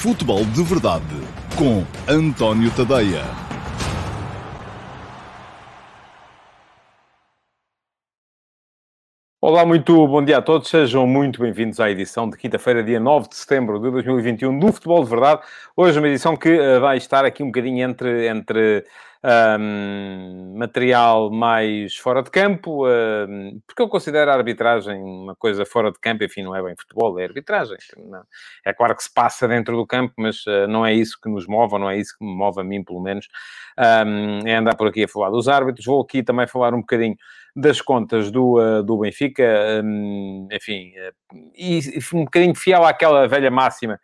Futebol de Verdade com António Tadeia. Olá, muito bom dia a todos. Sejam muito bem-vindos à edição de quinta-feira, dia 9 de setembro de 2021 do Futebol de Verdade. Hoje uma edição que uh, vai estar aqui um bocadinho entre, entre um, material mais fora de campo, um, porque eu considero a arbitragem uma coisa fora de campo, enfim, não é bem futebol, é arbitragem. Não. É claro que se passa dentro do campo, mas uh, não é isso que nos move, ou não é isso que me move a mim, pelo menos, um, é andar por aqui a falar dos árbitros. Vou aqui também falar um bocadinho das contas do, uh, do Benfica, enfim, uh, e, e um bocadinho fiel àquela velha máxima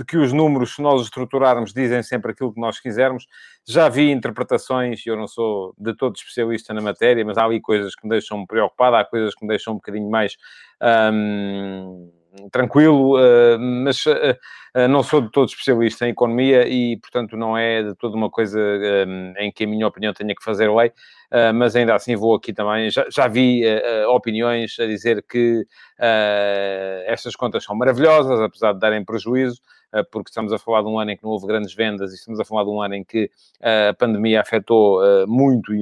de que os números, se nós estruturarmos, dizem sempre aquilo que nós quisermos. Já vi interpretações, eu não sou de todo especialista na matéria, mas há ali coisas que me deixam preocupado, há coisas que me deixam um bocadinho mais hum, tranquilo, uh, mas uh, não sou de todo especialista em economia e, portanto, não é de toda uma coisa um, em que a minha opinião tenha que fazer lei. Mas ainda assim vou aqui também. Já, já vi opiniões a dizer que estas contas são maravilhosas, apesar de darem prejuízo, porque estamos a falar de um ano em que não houve grandes vendas e estamos a falar de um ano em que a pandemia afetou muito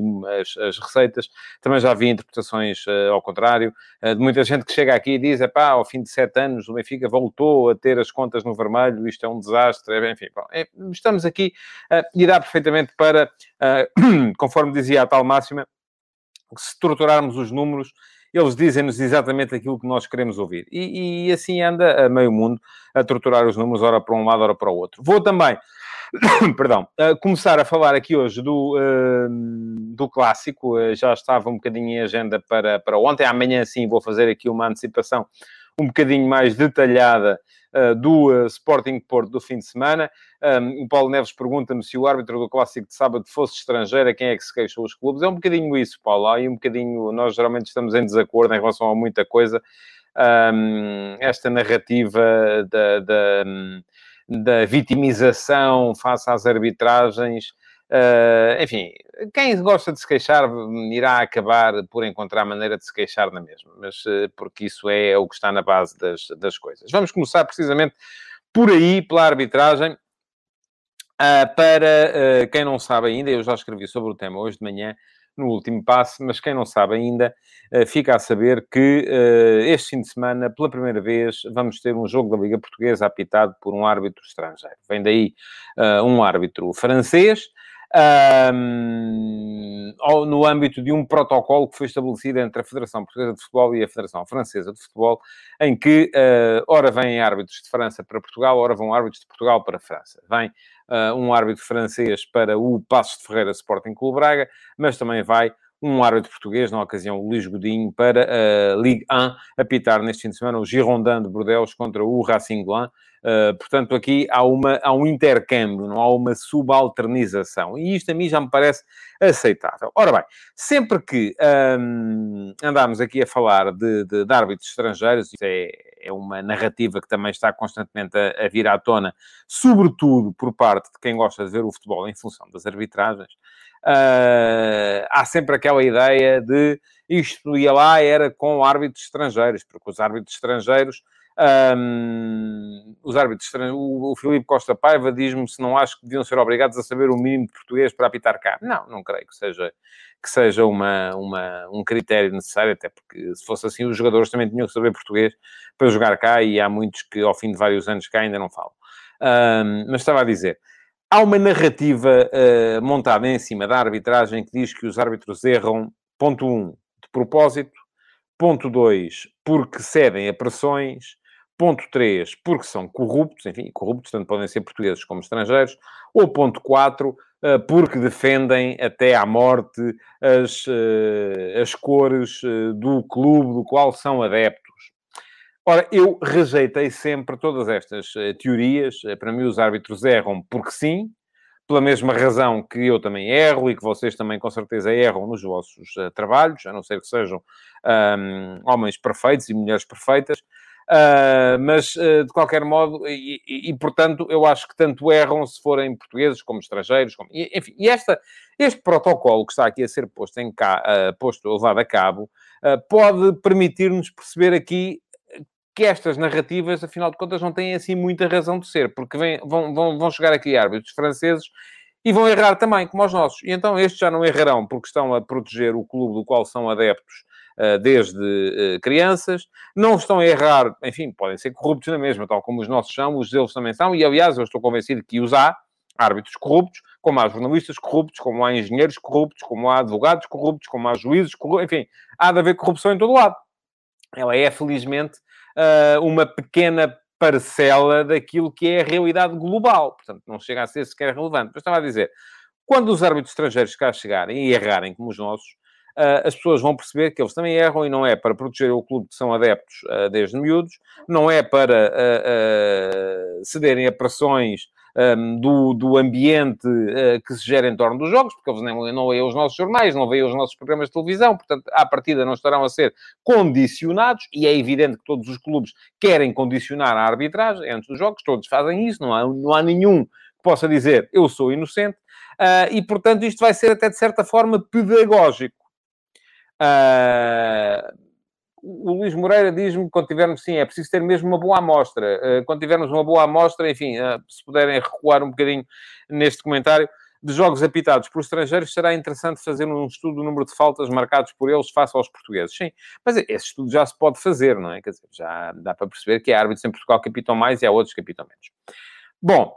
as, as, receitas. Também já vi interpretações ao contrário, de muita gente que chega aqui e diz: pá, ao fim de sete anos o Benfica voltou a ter as contas no vermelho, isto é um desastre. Enfim, bom, é, estamos aqui e dá perfeitamente para, conforme dizia a tal máxima, se estruturarmos os números, eles dizem-nos exatamente aquilo que nós queremos ouvir. E, e, assim anda a meio mundo a torturar os números, ora para um lado, ora para o outro. Vou também, perdão, começar a falar aqui hoje do, uh, do clássico. Uh, já estava um bocadinho em agenda para, para ontem. Amanhã, sim, vou fazer aqui uma antecipação um bocadinho mais detalhada uh, do uh, Sporting Porto do fim de semana. Um, o Paulo Neves pergunta-me se o árbitro do Clássico de sábado fosse estrangeiro, a quem é que se queixam os clubes? É um bocadinho isso, Paulo. Aí um bocadinho... Nós geralmente estamos em desacordo em relação a muita coisa. Um, esta narrativa da, da, da vitimização face às arbitragens Uh, enfim, quem gosta de se queixar irá acabar por encontrar maneira de se queixar na mesma, mas uh, porque isso é o que está na base das, das coisas. Vamos começar precisamente por aí, pela arbitragem. Uh, para quem não sabe ainda, eu já escrevi sobre o tema hoje de manhã, no último passo, mas quem não sabe ainda, fica a saber que este fim de semana, pela primeira vez, vamos ter um jogo da Liga Portuguesa apitado por um árbitro estrangeiro. Vem daí um árbitro francês, um, no âmbito de um protocolo que foi estabelecido entre a Federação Portuguesa de Futebol e a Federação Francesa de Futebol, em que, uh, ora vêm árbitros de França para Portugal, ora vão árbitros de Portugal para a França. Vem uh, um árbitro francês para o Passos de Ferreira Sporting Clube Braga, mas também vai um árbitro português, na ocasião Luís Godinho, para a Ligue 1, apitar neste fim de semana o Girondin de Bordeaux contra o Racing Blanc. Uh, portanto, aqui há, uma, há um intercâmbio, não há uma subalternização. E isto a mim já me parece aceitável. Ora bem, sempre que um, andamos aqui a falar de, de, de árbitros estrangeiros, isso é, é, uma narrativa que também está constantemente a, a vir à tona, sobretudo por parte de quem gosta de ver o futebol em função das arbitragens, uh, há sempre aquela ideia de isto ia lá era com árbitros estrangeiros, porque os árbitros estrangeiros um, os árbitros, o, o Filipe Costa Paiva diz-me se não acho que deviam ser obrigados a saber o mínimo de português para apitar cá. Não, não creio que seja, que seja uma, uma, um critério necessário, até porque se fosse assim, os jogadores também tinham que saber português para jogar cá e há muitos que ao fim de vários anos cá ainda não falam. Um, mas estava a dizer, há uma narrativa uh, montada em cima da arbitragem que diz que os árbitros erram, ponto 1, um, de propósito, ponto 2, porque cedem a pressões, Ponto 3, porque são corruptos, enfim, corruptos tanto podem ser portugueses como estrangeiros. Ou ponto 4, eh, porque defendem até à morte as, eh, as cores do clube do qual são adeptos. Ora, eu rejeitei sempre todas estas teorias. Para mim, os árbitros erram porque sim, pela mesma razão que eu também erro e que vocês também com certeza erram nos vossos trabalhos, a não ser que sejam um, homens perfeitos e mulheres perfeitas. Uh, mas, uh, de qualquer modo, e, e, e, portanto, eu acho que tanto erram se forem portugueses como estrangeiros. Como, e, enfim, e esta, este protocolo que está aqui a ser posto, em ca, uh, posto levado a cabo, pode permitir-nos perceber aqui que estas narrativas, afinal de contas, não têm assim muita razão de ser, porque vem, vão, vão, vão chegar aqui árbitros franceses e vão errar também, como os nossos. E então estes já não errarão porque estão a proteger o clube do qual são adeptos uh, desde uh, crianças, não estão a errar, enfim, podem ser corruptos na mesma, tal como os nossos são, os deles também são, e aliás, eu estou convencido que os há, árbitros corruptos, como há jornalistas corruptos, como há engenheiros corruptos, como há advogados corruptos, como há juízes corruptos, enfim, há de haver corrupção em todo lado. Ela é, felizmente, uh, uma pequena parcela daquilo que é a realidade global. Portanto, não chega a ser sequer relevante. Mas estava a dizer, quando os árbitros estrangeiros cá chegarem e errarem como os nossos, uh, as pessoas vão perceber que eles também erram e não é para proteger o clube que são adeptos uh, desde miúdos, não é para cederem a pressões um, do, do ambiente uh, que se gera em torno dos jogos, porque eles não, veem os nossos jornais, não veem os nossos programas de televisão, portanto, à partida não estarão a ser condicionados, e é evidente que todos os clubes querem condicionar a arbitragem antes dos jogos, todos fazem isso, não há, não há nenhum que possa dizer eu sou inocente, uh, e portanto isto vai ser até de certa forma pedagógico. Uh, o Luís Moreira diz-me que quando tivermos, sim, é preciso ter mesmo uma boa amostra. Eh, quando tivermos uma boa amostra, enfim, eh, se puderem recuar um bocadinho neste comentário, de jogos apitados por estrangeiros, será interessante fazer um estudo do número de faltas marcados por eles face aos portugueses. Sim, mas esse estudo já se pode fazer, não é? Quer dizer, já dá para perceber que há árbitros em Portugal que apitam mais e há outros que apitam menos. Bom,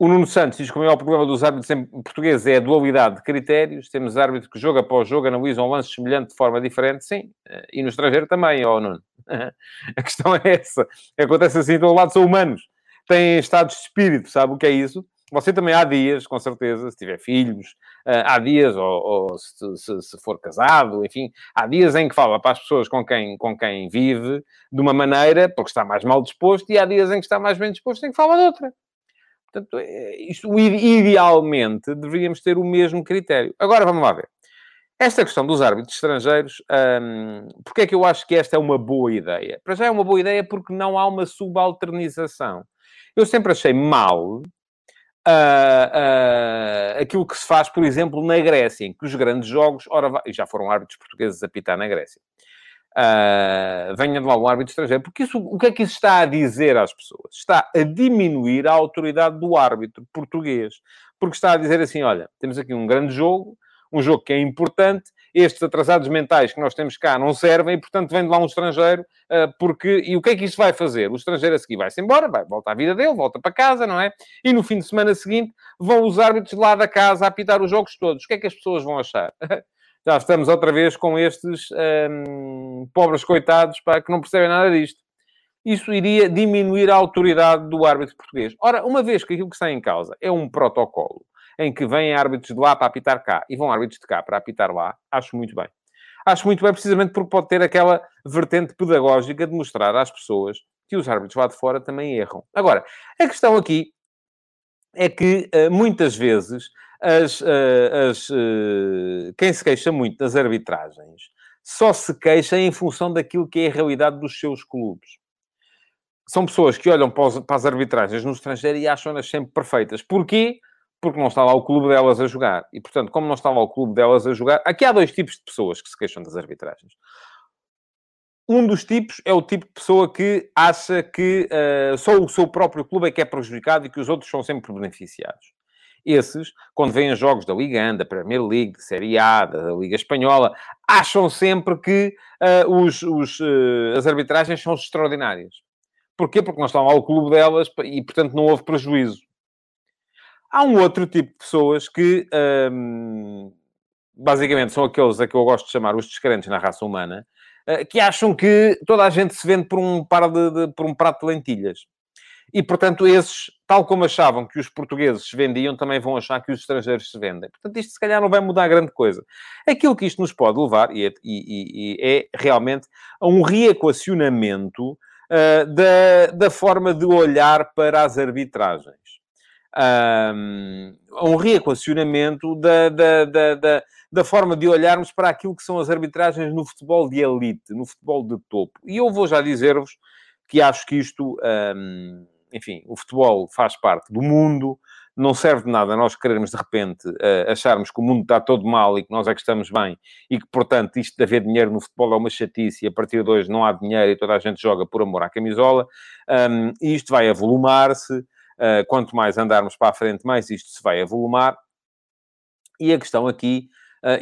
o Nuno Santos diz que o maior problema dos árbitros em português é a dualidade de critérios. Temos árbitros que jogo após jogo analisam um lance semelhante de forma diferente. Sim, eh, e no estrangeiro também, ó oh, Nuno. A questão é essa. Acontece assim, do lado são humanos. Têm estados de espírito, sabe o que é isso? Você também há dias, com certeza, se tiver filhos, eh, há dias, ou, ou se, se, se, for casado, enfim, há dias em que fala para as pessoas com quem, com quem vive de uma maneira, porque está mais mal disposto, e há dias em que está mais bem disposto, em que fala de outra. Portanto, é, isto, idealmente, deveríamos ter o mesmo critério. Agora, vamos lá ver. Esta questão dos árbitros estrangeiros, hum, porque é que eu acho que esta é uma boa ideia? Para já é uma boa ideia porque não há uma subalternização. Eu sempre achei mal uh, uh, aquilo que se faz, por exemplo, na Grécia, em que os grandes jogos, ora, já foram árbitros portugueses a pitar na Grécia, uh, venha de lá um árbitro estrangeiro. Porque isso, o que é que isso está a dizer às pessoas? Está a diminuir a autoridade do árbitro português. Porque está a dizer assim, olha, temos aqui um grande jogo, um jogo que é importante, estes atrasados mentais que nós temos cá não servem e, portanto, vem de lá um estrangeiro, uh, porque... E o que é que isso vai fazer? O estrangeiro a seguir vai-se embora, vai, volta à vida dele, volta para casa, não é? E no fim de semana seguinte vão os árbitros lá da casa a apitar os jogos todos. O que é que as pessoas vão achar? já estamos outra vez com estes pobres coitados pá, que não percebem nada disto. Isso iria diminuir a autoridade do árbitro português. Ora, uma vez que aquilo que está em causa é um protocolo em que vêm árbitros de lá para apitar cá e vão árbitros de cá para apitar lá, acho muito bem. Acho muito bem, precisamente porque pode ter aquela vertente pedagógica de mostrar às pessoas que os árbitros lá de fora também erram. Agora, a questão aqui é que eh, muitas vezes as, eh, as, eh, quem se queixa muito das arbitragens só se queixa em função daquilo que é a realidade dos seus clubes. São pessoas que olham para, as arbitragens no estrangeiro e acham-nas sempre perfeitas. Porquê? Porque não está lá o clube delas a jogar. E, portanto, como não está lá o clube delas a jogar... Aqui há dois tipos de pessoas que se queixam das arbitragens. Um dos tipos é o tipo de pessoa que acha que uh, só o seu próprio clube é que é prejudicado e que os outros são sempre beneficiados. Esses, quando veem jogos da Liga ANDA, da Premier League, da Série A, da Liga Espanhola, acham sempre que uh, os, os, uh, as arbitragens são extraordinárias. Porquê? Porque não estão lá o clube delas e, portanto, não houve prejuízo. Há um outro tipo de pessoas que, um, basicamente, são aqueles a que eu gosto de chamar os descrentes na raça humana, uh, que acham que toda a gente se vende por um, par de, de, por um prato de lentilhas. E, portanto, esses, tal como achavam que os portugueses se vendiam, também vão achar que os estrangeiros se vendem. Portanto, isto se calhar não vai mudar grande coisa. Aquilo que isto nos pode levar, e é, e, e é realmente a um reequacionamento uh, da, da forma de olhar para as arbitragens. Um, um reequacionamento da, da, da, da, da forma de olharmos para aquilo que são as arbitragens no futebol de elite, no futebol de topo. E eu vou já dizer-vos que acho que isto... Um, enfim, o futebol faz parte do mundo, não serve de nada nós querermos, de repente, uh, acharmos que o mundo está todo mal e que nós é que estamos bem e que, portanto, isto de haver dinheiro no futebol é uma chatice e a partir de hoje não há dinheiro e toda a gente joga por amor à camisola. Um, e isto vai avolumar-se. Uh, quanto mais andarmos para a frente, mais isto se vai avolumar. E a questão aqui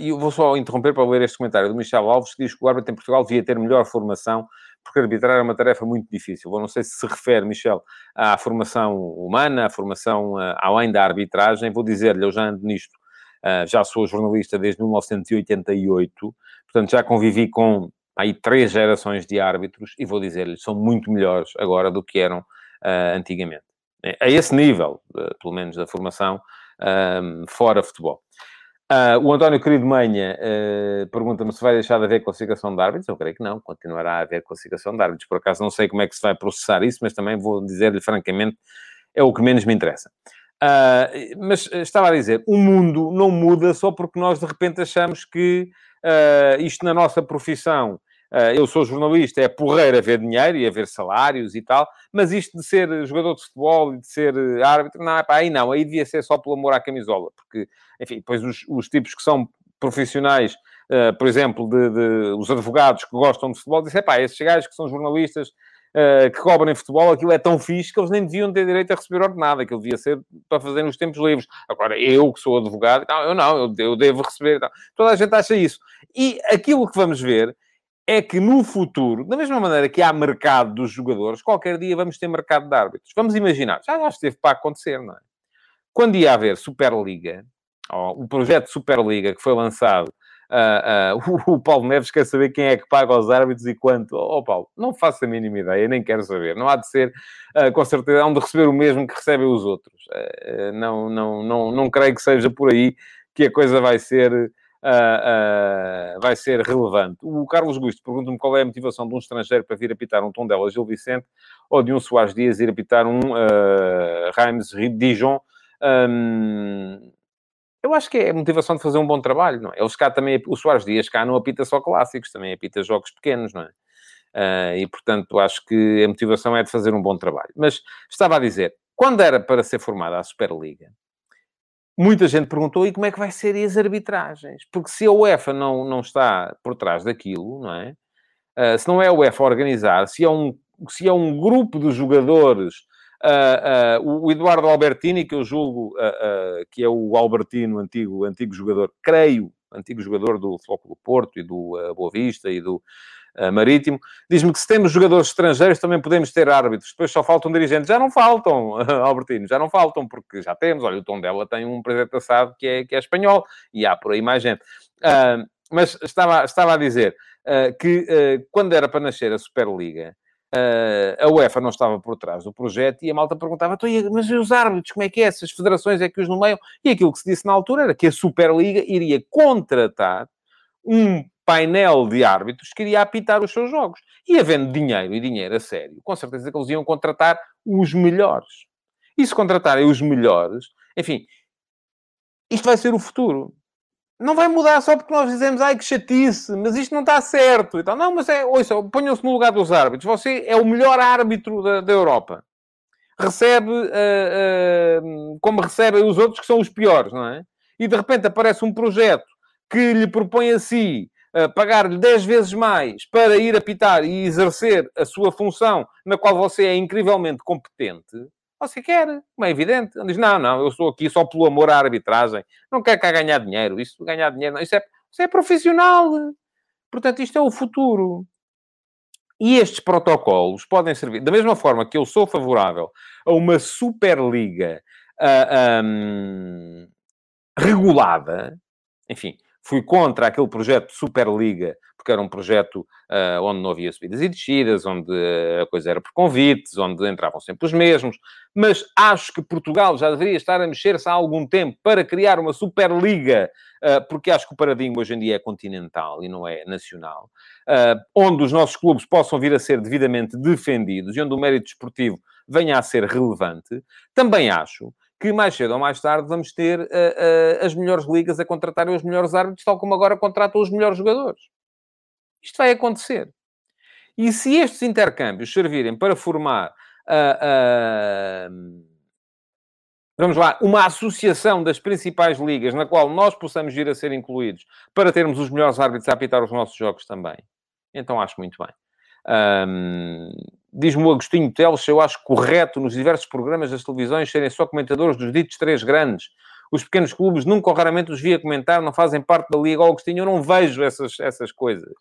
e eu vou só interromper para ler este comentário do Michel Alves, que diz que o árbitro em Portugal devia ter melhor formação, porque arbitrar é uma tarefa muito difícil. Eu não sei se se refere, Michel, à formação humana, à formação uh, além da arbitragem. Vou dizer-lhe, eu já ando nisto, uh, já sou jornalista desde 1988, portanto já convivi com aí três gerações de árbitros, e vou dizer-lhe, são muito melhores agora do que eram antigamente. É, a esse nível, pelo menos, da formação fora futebol. Uh, o António Querido Manha uh, pergunta-me se vai deixar de haver classificação de árbitros. Eu creio que não, continuará a haver classificação de árbitros. Por acaso não sei como é que se vai processar isso, mas também vou dizer-lhe francamente, é o que menos me interessa. Uh, mas estava a dizer, o mundo não muda só porque nós de repente achamos que isto na nossa profissão eu sou jornalista, é porreiro haver dinheiro e haver salários e tal, mas isto de ser jogador de futebol e de ser eh, árbitro, não, pá, aí não, aí devia ser só pelo amor à camisola, porque, enfim, depois os, os tipos que são profissionais, uh, por exemplo, de, de, os advogados que gostam de futebol, dizem, pá, esses gajos que são jornalistas, Uh, que cobram em futebol, aquilo é tão fixe que eles nem deviam ter direito a receber ordenado, aquilo devia ser para fazer nos tempos livres. Agora, eu que sou advogado, não, eu não, eu, eu devo receber. Não. Toda a gente acha isso. E aquilo que vamos ver é que no futuro, da mesma maneira que há mercado dos jogadores, qualquer dia vamos ter mercado de árbitros. Vamos imaginar, já, já esteve para acontecer, não é? Quando ia haver Superliga, o projeto Superliga que foi lançado, uh, uh, o, Paulo Neves quer saber quem é que paga os árbitros e quanto. Oh, Paulo, não faço a mínima ideia, nem quero saber. Não há de ser, uh, com certeza, há de receber o mesmo que recebem os outros. não, não, não, não creio que seja por aí que a coisa vai ser uh, uh, vai ser relevante. O Carlos Gusto pergunta-me qual é a motivação de um estrangeiro para vir apitar um Tondela Gil Vicente ou de um Soares Dias ir apitar um uh, Reims Dijon. Um, eu acho que é a motivação de fazer um bom trabalho, não é? Eles cá também, o Soares Dias cá não apita só clássicos, também apita jogos pequenos, não é? Uh, e, portanto, acho que a motivação é de fazer um bom trabalho. Mas estava a dizer, quando era para ser formada a Superliga, muita gente perguntou, e como é que vai ser as arbitragens? Porque se a UEFA não, não está por trás daquilo, não é? Uh, se não é a UEFA a organizar, se é um, se é um grupo de jogadores, uh, uh, o Eduardo Albertini, que eu julgo que é o Albertino, antigo, antigo jogador, creio, antigo jogador do Flóculo Porto e do Boa Vista e do Marítimo. Diz-me que se temos jogadores estrangeiros também podemos ter árbitros. Depois só faltam dirigentes. Já não faltam, Albertino, já não faltam, porque já temos. Olha, o Tom dela tem um presidente assado que é, que é espanhol e há por aí mais gente. Uh, mas estava, estava a dizer uh, que quando era para nascer a Superliga, Uh, a UEFA não estava por trás do projeto e a malta perguntava, então, mas e os árbitros, como é que é? Essas federações é que os nomeiam? E aquilo que se disse na altura era que a Superliga iria contratar um painel de árbitros que iria apitar os seus jogos. E havendo dinheiro e dinheiro a sério, com certeza que eles iam contratar os melhores. E se contratarem os melhores, enfim, isto vai ser o futuro. Não vai mudar só porque nós dizemos, ai que chatice, mas isto não está certo. Então, não, mas é, ouça, ponham-se no lugar dos árbitros. Você é o melhor árbitro da, da Europa. Recebe uh, uh, como recebem os outros que são os piores, não é? E de repente aparece um projeto que lhe propõe a si pagar-lhe 10 vezes mais para ir apitar e exercer a sua função na qual você é incrivelmente competente, você quer, como é evidente. Ele diz, não, não, eu estou aqui só pelo amor à arbitragem. Não quero cá ganhar dinheiro. Isso, ganhar dinheiro, não. Isso, é, isso é profissional. Portanto, isto é o futuro. E estes protocolos podem servir, da mesma forma que eu sou favorável a uma Superliga uh, um, regulada, enfim, Fui contra aquele projeto Superliga, porque era um projeto uh, onde não havia subidas e descidas, onde a coisa era por convites, onde entravam sempre os mesmos. Mas acho que Portugal já deveria estar a mexer-se há algum tempo para criar uma Superliga, uh, porque acho que o paradigma hoje em dia é continental e não é nacional, uh, onde os nossos clubes possam vir a ser devidamente defendidos e onde o mérito esportivo venha a ser relevante. Também acho que mais cedo ou mais tarde vamos ter uh, uh, as melhores ligas a contratarem os melhores árbitros, tal como agora contratam os melhores jogadores. Isto vai acontecer. E se estes intercâmbios servirem para formar uh, vamos lá, uma associação das principais ligas na qual nós possamos vir a ser incluídos para termos os melhores árbitros a apitar os nossos jogos também. Então acho muito bem. Um, Diz-me o Agostinho Teles, eu acho correto nos diversos programas das televisões serem só comentadores dos ditos três grandes. Os pequenos clubes nunca ou raramente os via comentar, não fazem parte da Liga. Agostinho, eu não vejo essas, essas coisas.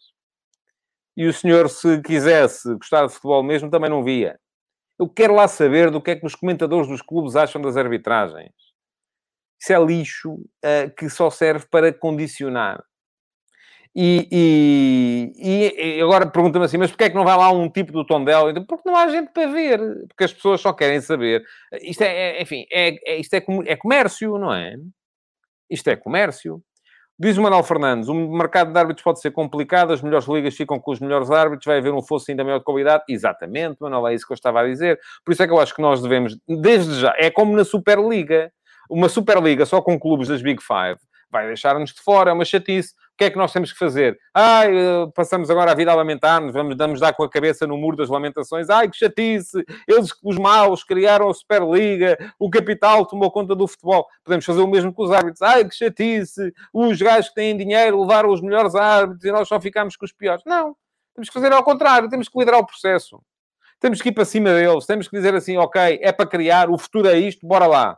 E o senhor, se quisesse gostar de futebol mesmo, também não via. Eu quero lá saber do que é que os comentadores dos clubes acham das arbitragens. Isso é lixo uh, que só serve para condicionar. E, e, e agora pergunta-me assim, mas porquê é que não vai lá um tipo do Tondela? Então, porque não há gente para ver, porque as pessoas só querem saber. Isto é, é enfim, é, é, isto é, é comércio, não é? Isto é comércio. Diz o Manuel Fernandes, o mercado de árbitros pode ser complicado, as melhores ligas ficam com os melhores árbitros, vai haver um fosso ainda maior de qualidade. Exatamente, Manuel, é isso que eu estava a dizer. Por isso é que eu acho que nós devemos, desde já, é como na Superliga. Uma Superliga só com clubes das Big Five vai deixar-nos de fora, é uma chatice que é que nós temos que fazer? Ai, eh, passamos agora a vida a lamentar-nos, vamos, vamos dar com a cabeça no muro das lamentações. Ai, que chatice! Eles, os maus, criaram a Superliga, o capital tomou conta do futebol. Podemos fazer o mesmo com os árbitros. Ai, que chatice! Os gajos que têm dinheiro levaram os melhores árbitros e nós só ficamos com os piores. Não. Temos que fazer ao contrário, temos que liderar o processo. Temos que ir para cima deles, temos que dizer assim, ok, é para criar, o futuro é isto, bora lá.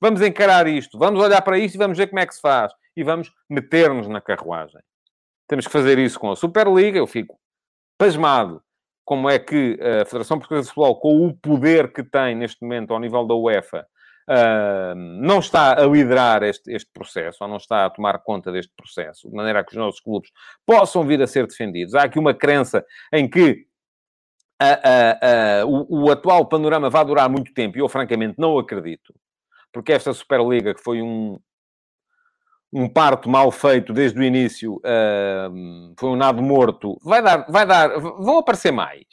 Vamos encarar isto, vamos olhar para isto e vamos ver como é que se faz e vamos meter-nos na carruagem. Temos que fazer isso com a Superliga. Eu fico pasmado como é que a Federação Portuguesa de Futebol, com o poder que tem neste momento ao nível da UEFA, Uh, não está a liderar este, este, processo, ou não está a tomar conta deste processo, de maneira a que os nossos clubes possam vir a ser defendidos. Há aqui uma crença em que o, o, atual panorama vai durar muito tempo, e eu francamente não acredito, porque esta Superliga, que foi um, um parto mal feito desde o início, uh, foi um nado morto, vai dar, vai dar, vão aparecer mais.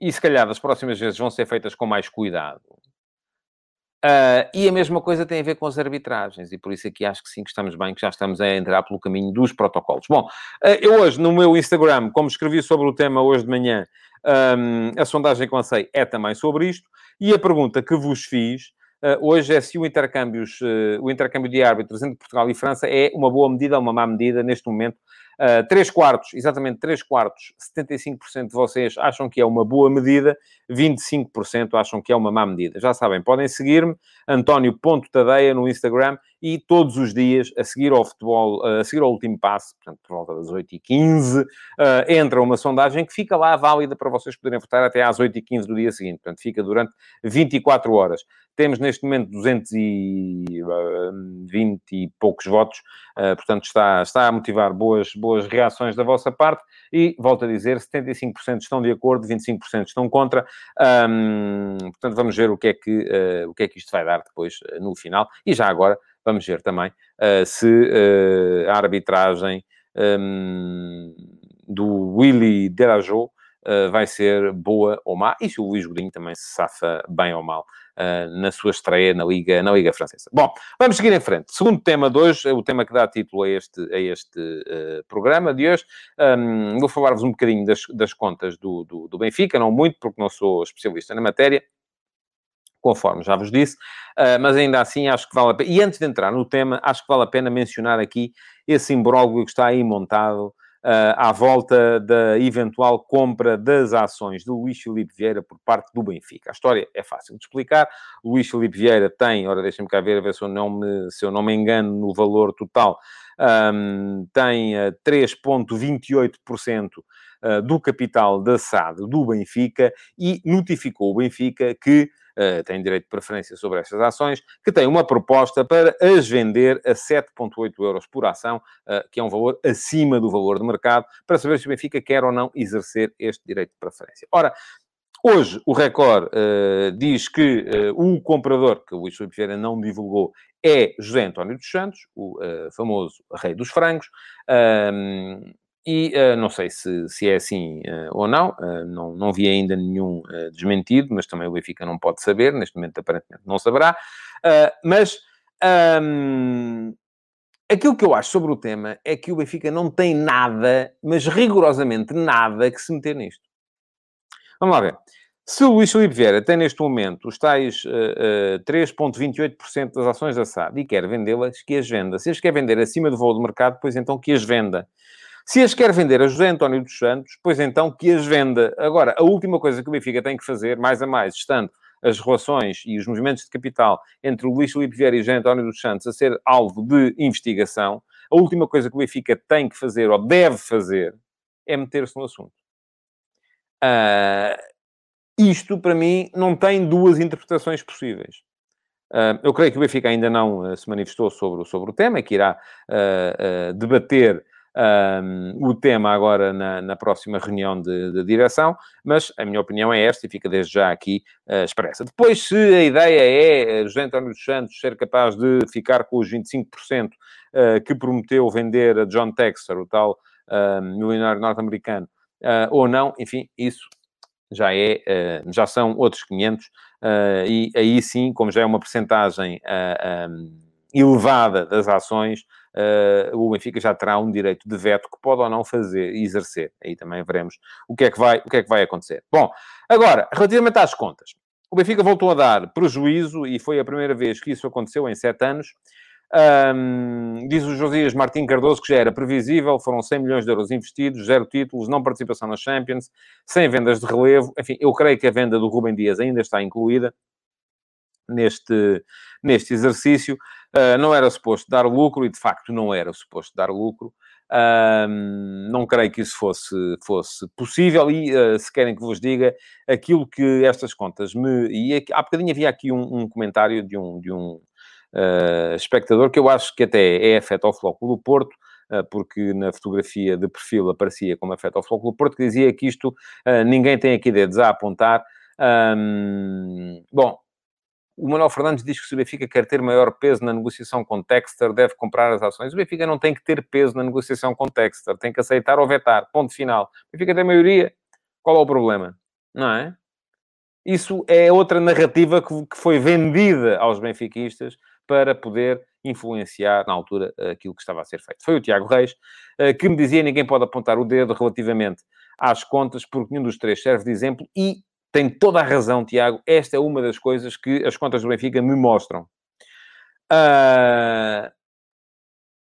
E se calhar das próximas vezes vão ser feitas com mais cuidado. Uh, e a mesma coisa tem a ver com as arbitragens, e por isso aqui acho que sim, que estamos bem, que já estamos a entrar pelo caminho dos protocolos. Bom, uh, eu hoje no meu Instagram, como escrevi sobre o tema hoje de manhã, um, a sondagem que lancei é também sobre isto, e a pergunta que vos fiz hoje é se o, intercâmbios, uh, o intercâmbio de árbitros entre Portugal e França é uma boa medida ou uma má medida neste momento. Uh, 3 quartos, exatamente 3 quartos, 75% de vocês acham que é uma boa medida, 25% acham que é uma má medida. Já sabem, podem seguir-me, António.tadeia no Instagram e todos os dias, a seguir ao futebol, a seguir ao último passo, portanto, por volta das 8h15, uh, entra uma sondagem que fica lá válida para vocês poderem votar até às 8h15 do dia seguinte. Portanto, fica durante 24 horas. Temos neste momento 220 e poucos votos, portanto está, está a motivar boas, boas reações da vossa parte e, volto a dizer, 75% estão de acordo, 25% estão contra. Um, portanto, vamos ver o que, é que, uh, o que é que isto vai dar depois uh, no final. E já agora, vamos ver também se a arbitragem um, do Willy Derajot uh, vai ser boa ou má, e se o Luís Godinho também se safa bem ou mal uh, na sua estreia na Liga, na Liga Francesa. Bom, vamos seguir em frente. Segundo tema de hoje, é o tema que dá título a este, a este uh, programa de hoje. Um, vou falar-vos um bocadinho das, das contas do, do, do Benfica, não muito, porque não sou especialista na matéria conforme já vos disse, uh, mas ainda assim acho que vale a pena. E antes de entrar no tema, acho que vale a pena mencionar aqui esse imbróglio que está aí montado à volta da eventual compra das ações do Luís Filipe Vieira por parte do Benfica. A história é fácil de explicar. Luís Filipe Vieira tem, ora deixem-me cá ver, a ver se eu não me, se eu não me engano no valor total, um, tem uh, 3,28% do capital da SAD do Benfica e notificou o Benfica que uh, tem direito de preferência sobre estas ações, que tem uma proposta para as vender a 7,8 euros por ação, uh, que é um valor acima do valor de mercado, para saber se o Benfica quer ou não exercer este direito de preferência. Ora, Hoje, o Record uh, diz que uh, o comprador, que o Luís Filipe Vieira não divulgou, é José António dos Santos, o uh, famoso rei dos frangos. E uh, não sei se, se é assim uh, ou não, uh, não, não vi ainda nenhum desmentido, mas também o Benfica não pode saber, neste momento aparentemente não saberá. mas um, aquilo que eu acho sobre o tema é que o Benfica não tem nada, mas rigorosamente nada, que se meter nisto. Vamos lá ver. Se o Luís Filipe Vieira tem neste momento os tais uh, uh, 3,28% das ações da SAD e quer vendê-las, que as venda. Se as quer vender acima do valor do mercado, pois então que as venda. Se as quer vender a José António dos Santos, pois então que as venda. Agora, a última coisa que o Benfica tem que fazer, mais a mais, estando as relações e os movimentos de capital entre o Luís Filipe Vieira e José António dos Santos a ser alvo de investigação, a última coisa que o Benfica tem que fazer ou deve fazer é meter-se no assunto. Uh, isto, para mim, não tem duas interpretações possíveis. Uh, eu creio que o Benfica ainda não uh, se manifestou sobre, sobre o tema, que irá debater um, o tema agora na, na próxima reunião de, de, direção, mas a minha opinião é esta e fica desde já aqui uh, expressa. Depois, se a ideia é José António dos Santos ser capaz de ficar com os 25% uh, que prometeu vender a John Texter, o tal uh, milionário norte-americano, uh, ou não, enfim, isso já é, já são outros 500, e aí sim, como já é uma percentagem elevada das ações, uh, o Benfica já terá um direito de veto que pode ou não fazer e exercer. Aí também veremos o que é que vai, o que é que vai acontecer. Bom, agora, relativamente às contas. O Benfica voltou a dar prejuízo e foi a primeira vez que isso aconteceu em sete anos. Um, diz o Josias Martim Cardoso que já era previsível, foram 100 milhões de euros investidos, zero títulos, não participação nas Champions, sem vendas de relevo. Enfim, eu creio que a venda do Rubem Dias ainda está incluída neste, neste exercício. Uh, não era suposto dar lucro e, de facto, não era suposto dar lucro. Uh, não creio que isso fosse, fosse possível e, uh, se querem que vos diga, aquilo que estas contas me... E aqui, há bocadinho havia aqui um, um comentário de um, de um uh, espectador que eu acho que até é afeto ao Flóculo do Porto, porque na fotografia de perfil aparecia como afeto ao Flóculo do Porto, que dizia que isto ninguém tem aqui dedos a apontar. Um, bom, o Manuel Fernandes diz que se o Benfica quer ter maior peso na negociação com Texter, deve comprar as ações. O Benfica não tem que ter peso na negociação com Texter, tem que aceitar ou vetar. Ponto final. O Benfica tem maioria. Qual é o problema? Não é? Isso é outra narrativa que foi vendida aos benfiquistas para poder influenciar, na altura, aquilo que estava a ser feito. Foi o Tiago Reis eh, que me dizia ninguém pode apontar o dedo relativamente às contas, porque nenhum dos três serve de exemplo e tem toda a razão, Tiago. Esta é uma das coisas que as contas do Benfica me mostram. Uh,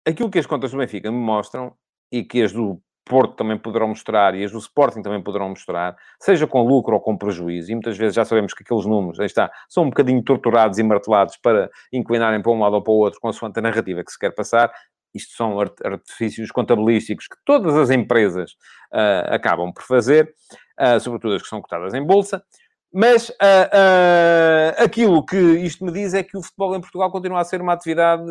aquilo que as contas do Benfica me mostram e que as do Porto também poderão mostrar e as do Sporting também poderão mostrar, seja com lucro ou com prejuízo, e muitas vezes já sabemos que aqueles números, aí está, são um bocadinho torturados e martelados para inclinarem para um lado ou para o outro, consoante a narrativa que se quer passar. Isto são artifícios contabilísticos que todas as empresas uh, acabam por fazer uh, sobretudo as que são cotadas em bolsa. Mas uh, uh, aquilo que isto me diz é que o futebol em Portugal continua a ser uma atividade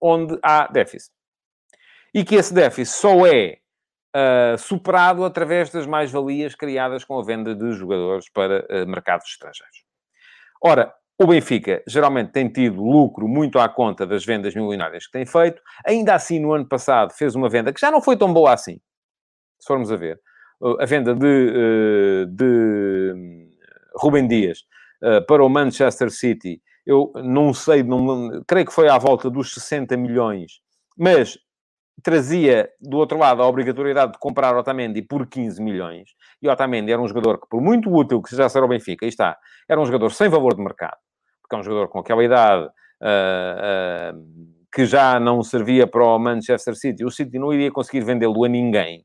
onde há déficit. E que esse déficit só é superado através das mais-valias criadas com a venda de jogadores para mercados estrangeiros. Ora, o Benfica geralmente tem tido lucro muito à conta das vendas milionárias que tem feito. Ainda assim, no ano passado, fez uma venda que já não foi tão boa assim se formos a ver, a venda de, eh, de hum, Rubem Dias eh, para o Manchester City, eu não sei, não, creio que foi à volta dos 60 milhões, mas trazia do outro lado a obrigatoriedade de comprar Otamendi por 15 milhões. E Otamendi era um jogador que, por muito útil que já ser ao Benfica, aí está, era um jogador sem valor de mercado, porque é um jogador com aquela idade. Uh, uh, que já não servia para o Manchester City, o City não iria conseguir vendê-lo a ninguém,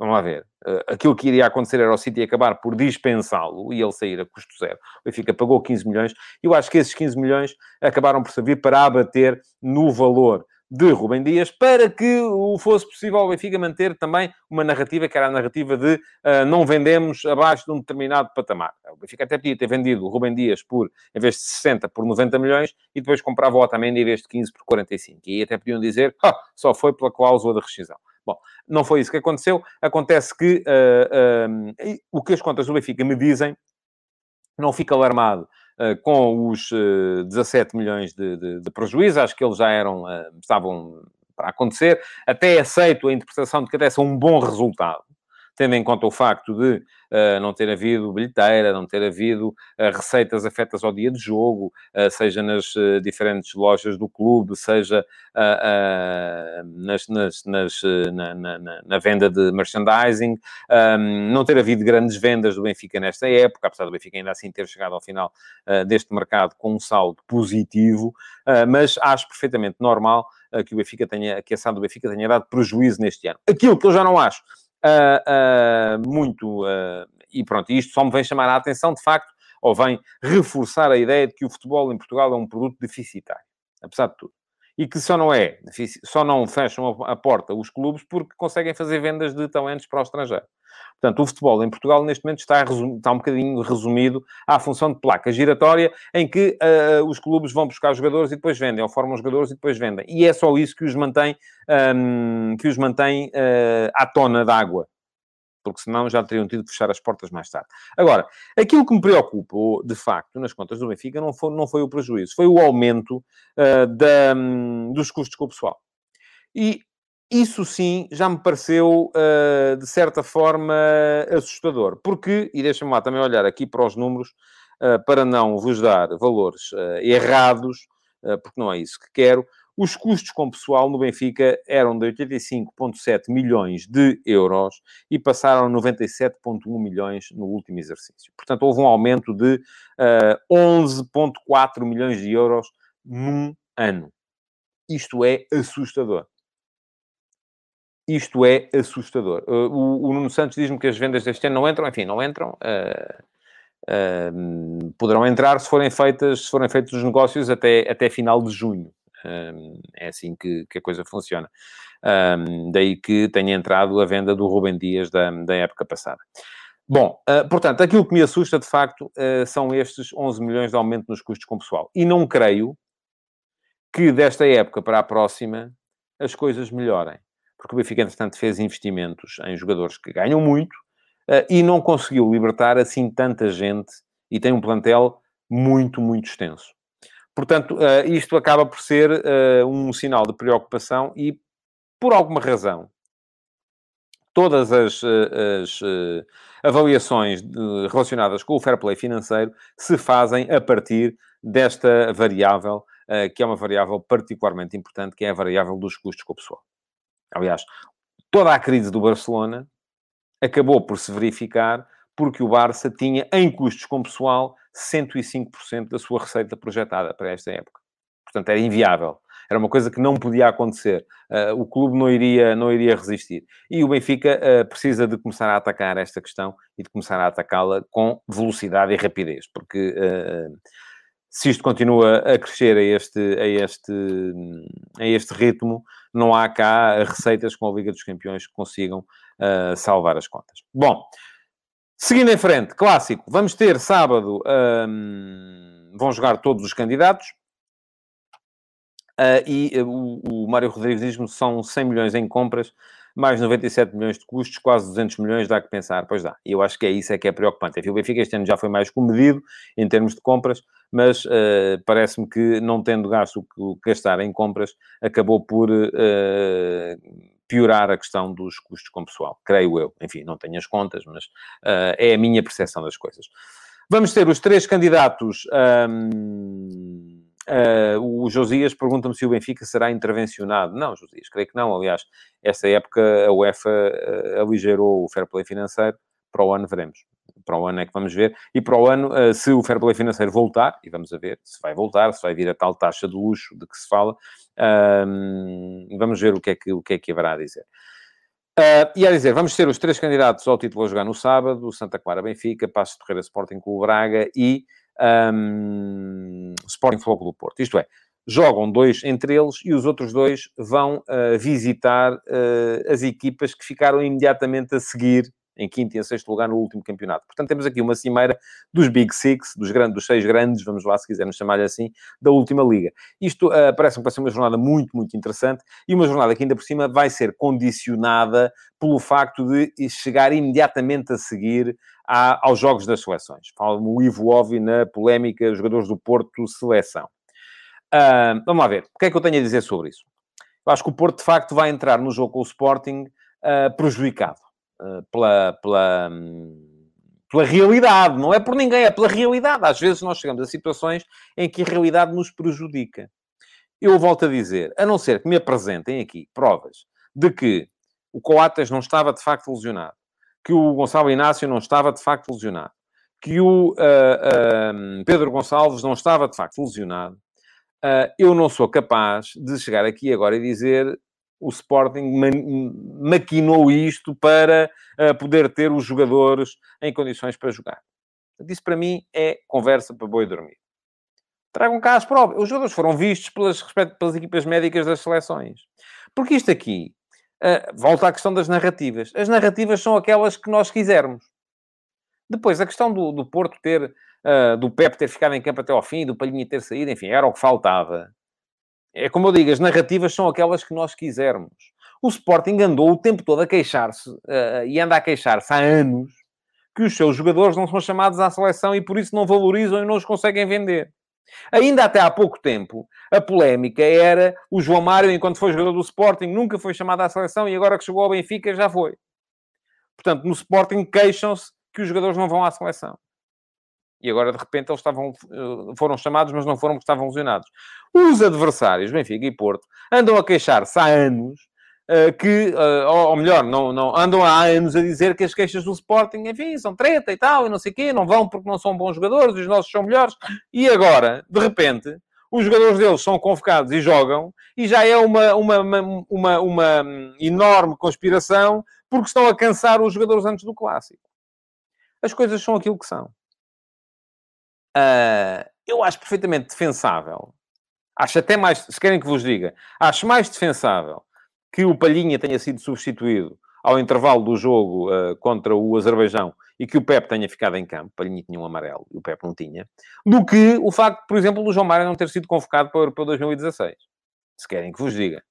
Vamos lá ver. Uh, aquilo que iria acontecer era o City acabar por dispensá-lo e ele sair a custo zero. O Benfica pagou 15 milhões e eu acho que esses 15 milhões acabaram por servir para abater no valor de Rubem Dias para que o fosse possível ao Benfica manter também uma narrativa que era a narrativa de uh, não vendemos abaixo de um determinado patamar. O Benfica até podia ter vendido o Rubem Dias por, em vez de 60, por 90 milhões e depois comprava o Otamendi em vez de 15 por 45. E aí até podiam dizer, oh, só foi pela cláusula de rescisão. Bom, não foi isso que aconteceu. Acontece que uh, uh, o que as contas do Benfica me dizem, não fica alarmado uh, com os 17 milhões de, de, de, prejuízo. Acho que eles já eram, estavam para acontecer. Até aceito a interpretação de que até é um bom resultado. Tendo em conta o facto de uh, não ter havido bilheteira, não ter havido uh, receitas afetas ao dia de jogo, uh, seja nas diferentes lojas do clube, seja nas, nas, nas na, na, na, venda de merchandising, um, não ter havido grandes vendas do Benfica nesta época, apesar do Benfica ainda assim ter chegado ao final deste mercado com um saldo positivo, mas acho perfeitamente normal que o Benfica tenha, que a SAD do Benfica tenha dado prejuízo neste ano. Aquilo que eu já não acho uh, uh, muito. Uh, e pronto, isto só me vem chamar a atenção, de facto, ou vem reforçar a ideia de que o futebol em Portugal é um produto deficitário, apesar de tudo. E que só não é, só não fecham a porta os clubes porque conseguem fazer vendas de talentos para o estrangeiro. Portanto, o futebol em Portugal, neste momento, está, está um bocadinho resumido à função de placa giratória, em que uh, os clubes vão buscar jogadores e depois vendem, ou formam jogadores e depois vendem. E é só isso que os mantém, um, que os mantém uh, à tona d'água. Porque senão já teriam tido de fechar as portas mais tarde. Agora, aquilo que me preocupou, de facto, nas contas do Benfica, não foi, não foi o prejuízo, foi o aumento uh, da, um, dos custos com o pessoal. E isso sim já me pareceu, uh, de certa forma, assustador. Porque, e deixa-me lá também olhar aqui para os números, uh, para não vos dar valores uh, errados, porque não é isso que quero. Os custos com pessoal no Benfica eram de 85,7 milhões de euros e passaram a 97,1 milhões no último exercício. Portanto, houve um aumento de 11,4 milhões de euros num ano. Isto é assustador. Isto é assustador. Uh, o, o, Nuno Santos diz-me que as vendas deste ano não entram, enfim, não entram. Uh, uh, poderão entrar se forem, feitas, se forem feitos os negócios até, até final de junho. é assim que, que, a coisa funciona. daí que tenha entrado a venda do Rubem Dias da, da época passada. Bom, uh, portanto, aquilo que me assusta, de facto, uh, são estes 11 milhões de aumento nos custos com pessoal. E não creio que desta época para a próxima as coisas melhorem porque o Benfica, entretanto, fez investimentos em jogadores que ganham muito uh, e não conseguiu libertar assim tanta gente e tem um plantel muito, muito extenso. Portanto, uh, isto acaba por ser uh, um sinal de preocupação e, por alguma razão, todas as, as avaliações de, relacionadas com o fair play financeiro se fazem a partir desta variável, que é uma variável particularmente importante, que é a variável dos custos com o pessoal. Aliás, toda a crise do Barcelona acabou por se verificar porque o Barça tinha, em custos com pessoal, 105% da sua receita projetada para esta época. Portanto, era inviável. Era uma coisa que não podia acontecer. Uh, o clube não iria, não iria resistir. E o Benfica uh, precisa de começar a atacar esta questão e de começar a atacá-la com velocidade e rapidez, porque uh, se isto continua a crescer a este, a este, a este ritmo, não há cá receitas com a Liga dos Campeões que consigam uh, salvar as contas. Bom, seguindo em frente, clássico, vamos ter sábado, um, vão jogar todos os candidatos. Uh, e uh, o, o Mário Rodrigues diz-me são 100 milhões em compras mais 97 milhões de custos, quase 200 milhões, dá que pensar. Pois dá. E eu acho que é isso é que é preocupante. Enfim, o Benfica este ano já foi mais comedido em termos de compras, mas uh, parece-me que não tendo gasto o que gastar em compras, acabou por uh, piorar a questão dos custos com pessoal. Creio eu. Enfim, não tenho as contas, mas uh, é a minha percepção das coisas. Vamos ter os três candidatos... Um Uh, o Josias pergunta-me se o Benfica será intervencionado. Não, Josias, creio que não. Aliás, essa época a UEFA uh, aligerou o fair play financeiro. Para o ano veremos. Para o ano é que vamos ver. E para o ano, uh, se o fair play financeiro voltar, e vamos a ver se vai voltar, se vai vir a tal taxa de luxo de que se fala, vamos ver o que é que, o que, é que haverá a dizer. Uh, e a dizer, vamos ter os três candidatos ao título a jogar no sábado, Santa Clara Benfica, Passo de Ferreira Sporting com o Braga e um, Sporting Futebol do Porto. Isto é, jogam dois entre eles e os outros dois vão uh, visitar uh, as equipas que ficaram imediatamente a seguir em quinto e em sexto lugar no último campeonato. Portanto, temos aqui uma cimeira dos Big Six, dos, grandes, dos seis grandes, vamos lá se quisermos chamar-lhe assim, da última liga. Isto uh, parece-me vai ser uma jornada muito, muito interessante e uma jornada que ainda por cima vai ser condicionada pelo facto de chegar imediatamente a seguir à, aos jogos das seleções. Fala-me o Ivo Ovi na polémica jogadores do Porto seleção. Uh, vamos lá ver. O que é que eu tenho a dizer sobre isso? Eu acho que o Porto, de facto, vai entrar no jogo com o Sporting uh, prejudicado. Pela, pela, pela realidade, não é por ninguém, é pela realidade. Às vezes nós chegamos a situações em que a realidade nos prejudica. Eu volto a dizer, a não ser que me apresentem aqui provas de que o Coates não estava de facto lesionado, que o Gonçalo Inácio não estava de facto lesionado, que o uh, uh, Pedro Gonçalves não estava de facto lesionado, uh, eu não sou capaz de chegar aqui agora e dizer o Sporting maquinou isto para poder ter os jogadores em condições para jogar. Isso para mim é conversa para boi dormir. Tragam cá as provas. Os jogadores foram vistos pelas, pelas equipas médicas das seleções. Porque isto aqui uh, volta à questão das narrativas. As narrativas são aquelas que nós quisermos. Depois, a questão do, do Porto ter, uh, do Pep ter ficado em campo até ao fim, do Palhinha ter saído, enfim, era o que faltava. É como eu digo, as narrativas são aquelas que nós quisermos. O Sporting andou o tempo todo a queixar-se, uh, e anda a queixar-se há anos, que os seus jogadores não são chamados à seleção e por isso não valorizam e não os conseguem vender. Ainda até há pouco tempo, a polémica era o João Mário, enquanto foi jogador do Sporting, nunca foi chamado à seleção e agora que chegou ao Benfica já foi. Portanto, no Sporting queixam-se que os jogadores não vão à seleção. E agora, de repente, eles estavam, eh, foram chamados, mas não foram porque estavam lesionados. Os adversários, Benfica e Porto, andam a queixar-se há anos uh, que, uh, ou, melhor, não, não, andam há anos a dizer que as queixas do Sporting, enfim, são treta e tal, e não sei o quê, não vão porque não são bons jogadores, os nossos são melhores. E agora, de repente, os jogadores deles são convocados e jogam, e já é uma, uma, uma, uma enorme conspiração porque estão a cansar os jogadores antes do clássico. As coisas são aquilo que são. Uh, eu acho perfeitamente defensável. Acho até mais, se querem que vos diga, acho mais defensável que o Palhinha tenha sido substituído ao intervalo do jogo uh, contra o Azerbaijão e que o Pep tenha ficado em campo, Palhinha tinha um amarelo e o Pep não tinha, do que o facto, por exemplo, do João Mário não ter sido convocado para o Europeu 2016. Se querem que vos diga.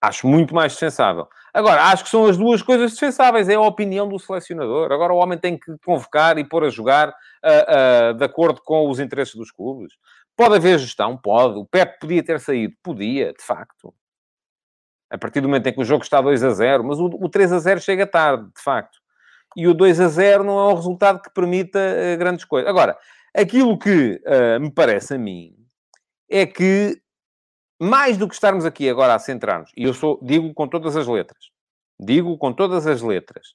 Acho muito mais defensável. Agora, acho que são as duas coisas defensáveis. É a opinião do selecionador. Agora o homem tem que convocar e pôr a jogar uh, uh, de acordo com os interesses dos clubes. Pode haver gestão? Pode. O Pep podia ter saído? Podia, de facto a partir do momento em que o jogo está 2 a 0, mas o, o 3 a 0 chega tarde, de facto. E o 2 a 0 não é um resultado que permita uh, grandes coisas. Agora, aquilo que uh, me parece a mim é que, mais do que estarmos aqui agora a centrar-nos, e eu sou, digo com todas as letras, digo com todas as letras,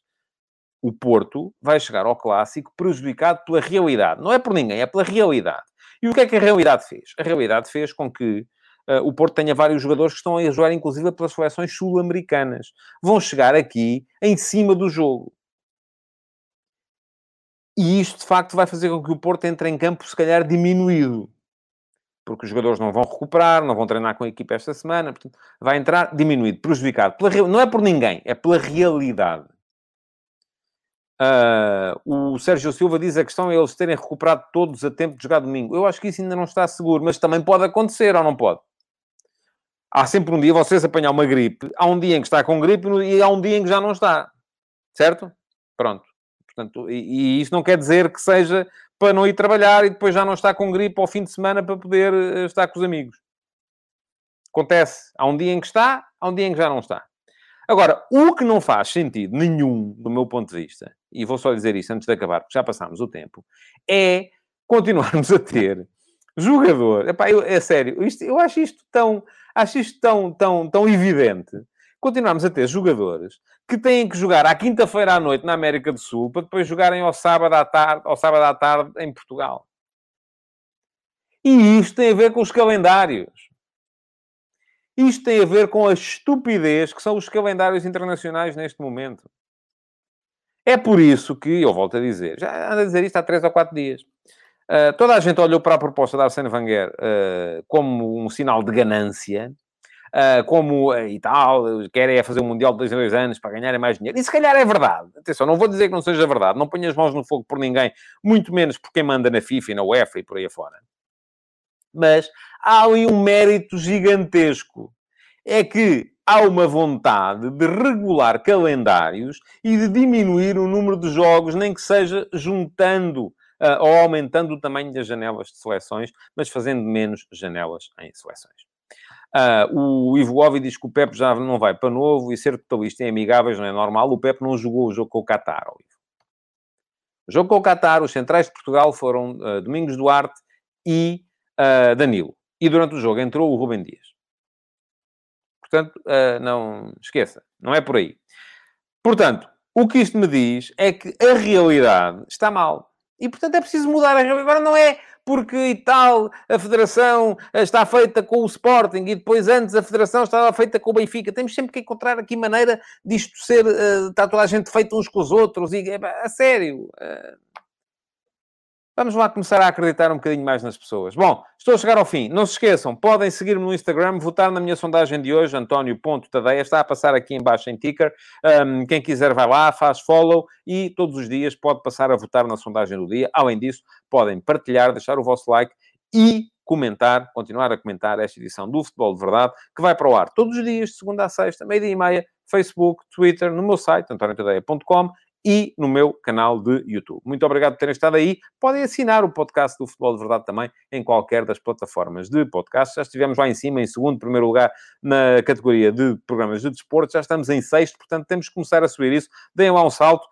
o Porto vai chegar ao clássico prejudicado pela realidade. Não é por ninguém, é pela realidade. E o que é que a realidade fez? A realidade fez com que uh, o Porto tenha vários jogadores que estão a jogar, inclusive, pelas seleções sul-americanas. Vão chegar aqui em cima do jogo. E isto, de facto, vai fazer com que o Porto entre em campo, se calhar, diminuído. Porque os jogadores não vão recuperar, não vão treinar com a equipa esta semana. Portanto, vai entrar diminuído, prejudicado. Pela, não é por ninguém, é pela realidade. Uh, o Sérgio Silva diz a questão é eles terem recuperado todos a tempo de jogar domingo. Eu acho que isso ainda não está seguro, mas também pode acontecer ou não pode? há sempre um dia vocês apanhar uma gripe, há um dia em que está com gripe e há um dia em que já não está. Certo? Pronto. Portanto, e, e isso não quer dizer que seja para não ir trabalhar e depois já não está com gripe ao fim de semana para poder eh, estar com os amigos. Acontece. Há um dia em que está, há um dia em que já não está. Agora, o que não faz sentido nenhum, do meu ponto de vista, e vou só dizer isto antes de acabar, porque já passámos o tempo, é continuarmos a ter jogador. Epá, eu, é sério, isto, eu acho isto tão Acho isto tão, tão, tão evidente. Continuamos a ter jogadores que têm que jogar à quinta-feira à noite na América do Sul para depois jogarem ao sábado à tarde, ao sábado à tarde em Portugal. E isto tem a ver com os calendários. Isto tem a ver com a estupidez que são os calendários internacionais neste momento. É por isso que, eu volto a dizer, já ando a dizer isto há três ou quatro dias. Uh, toda a gente olhou para a proposta da Arsene Wenger uh, como um sinal de ganância, uh, como e tal, querem é fazer um Mundial de dois em dois anos para ganharem mais dinheiro. E se calhar é verdade. Atenção, não vou dizer que não seja verdade. Não ponho as mãos no fogo por ninguém, muito menos por quem manda na FIFA e na UEFA e por aí afora. Mas há ali um mérito gigantesco. É que há uma vontade de regular calendários e de diminuir o número de jogos, nem que seja juntando uh, ou aumentando o tamanho das janelas de seleções, mas fazendo menos janelas em seleções. Uh, o Ivo Ovi diz que o Pepe já não vai para novo e ser totalista em amigáveis não é normal. O Pepe não jogou o jogo com o Qatar. O jogo com o Qatar, os centrais de Portugal foram uh, Domingos Duarte e uh, Danilo. E durante o jogo entrou o Rubem Dias. Portanto, não esqueça, não é por aí. Portanto, o que isto me diz é que a realidade está mal. E, portanto, é preciso mudar a realidade. Agora não é porque e tal a federação está feita com o Sporting e depois antes a federação estava feita com o Benfica. Temos sempre que encontrar aqui maneira disto ser, uh, está toda a gente feita uns com os outros e, a sério... Uh, Vamos lá começar a acreditar um bocadinho mais nas pessoas. Bom, estou a chegar ao fim. Não se esqueçam, podem seguir-me no Instagram, votar na minha sondagem de hoje, António.tadeia. Está a passar aqui embaixo em ticker. Um, quem quiser vai lá, faz follow e todos os dias pode passar a votar na sondagem do dia. Além disso, podem partilhar, deixar o vosso like e comentar, continuar a comentar esta edição do Futebol de Verdade, que vai para o ar todos os dias, de segunda a sexta, meio-dia e meia, Facebook, Twitter, no meu site, antoniotadeia.com e no meu canal de YouTube. Muito obrigado por terem estado aí. Podem assinar o podcast do Futebol de Verdade também em qualquer das plataformas de podcast. Já estivemos lá em cima, em segundo, primeiro lugar na categoria de programas de desporto. Já estamos em sexto, portanto temos que começar a subir isso. Deem lá um salto.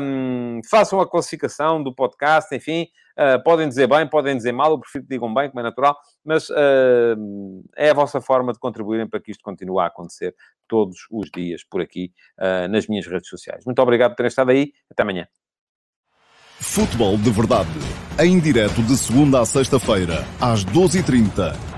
Um, façam a classificação do podcast, enfim, uh, podem dizer bem, podem dizer mal, eu prefiro que digam bem, como é natural, mas uh, é a vossa forma de contribuírem para que isto continue a acontecer todos os dias por aqui uh, nas minhas redes sociais. Muito obrigado por terem estado aí, até amanhã. Futebol de Verdade, em direto de segunda a sexta-feira, às 12h30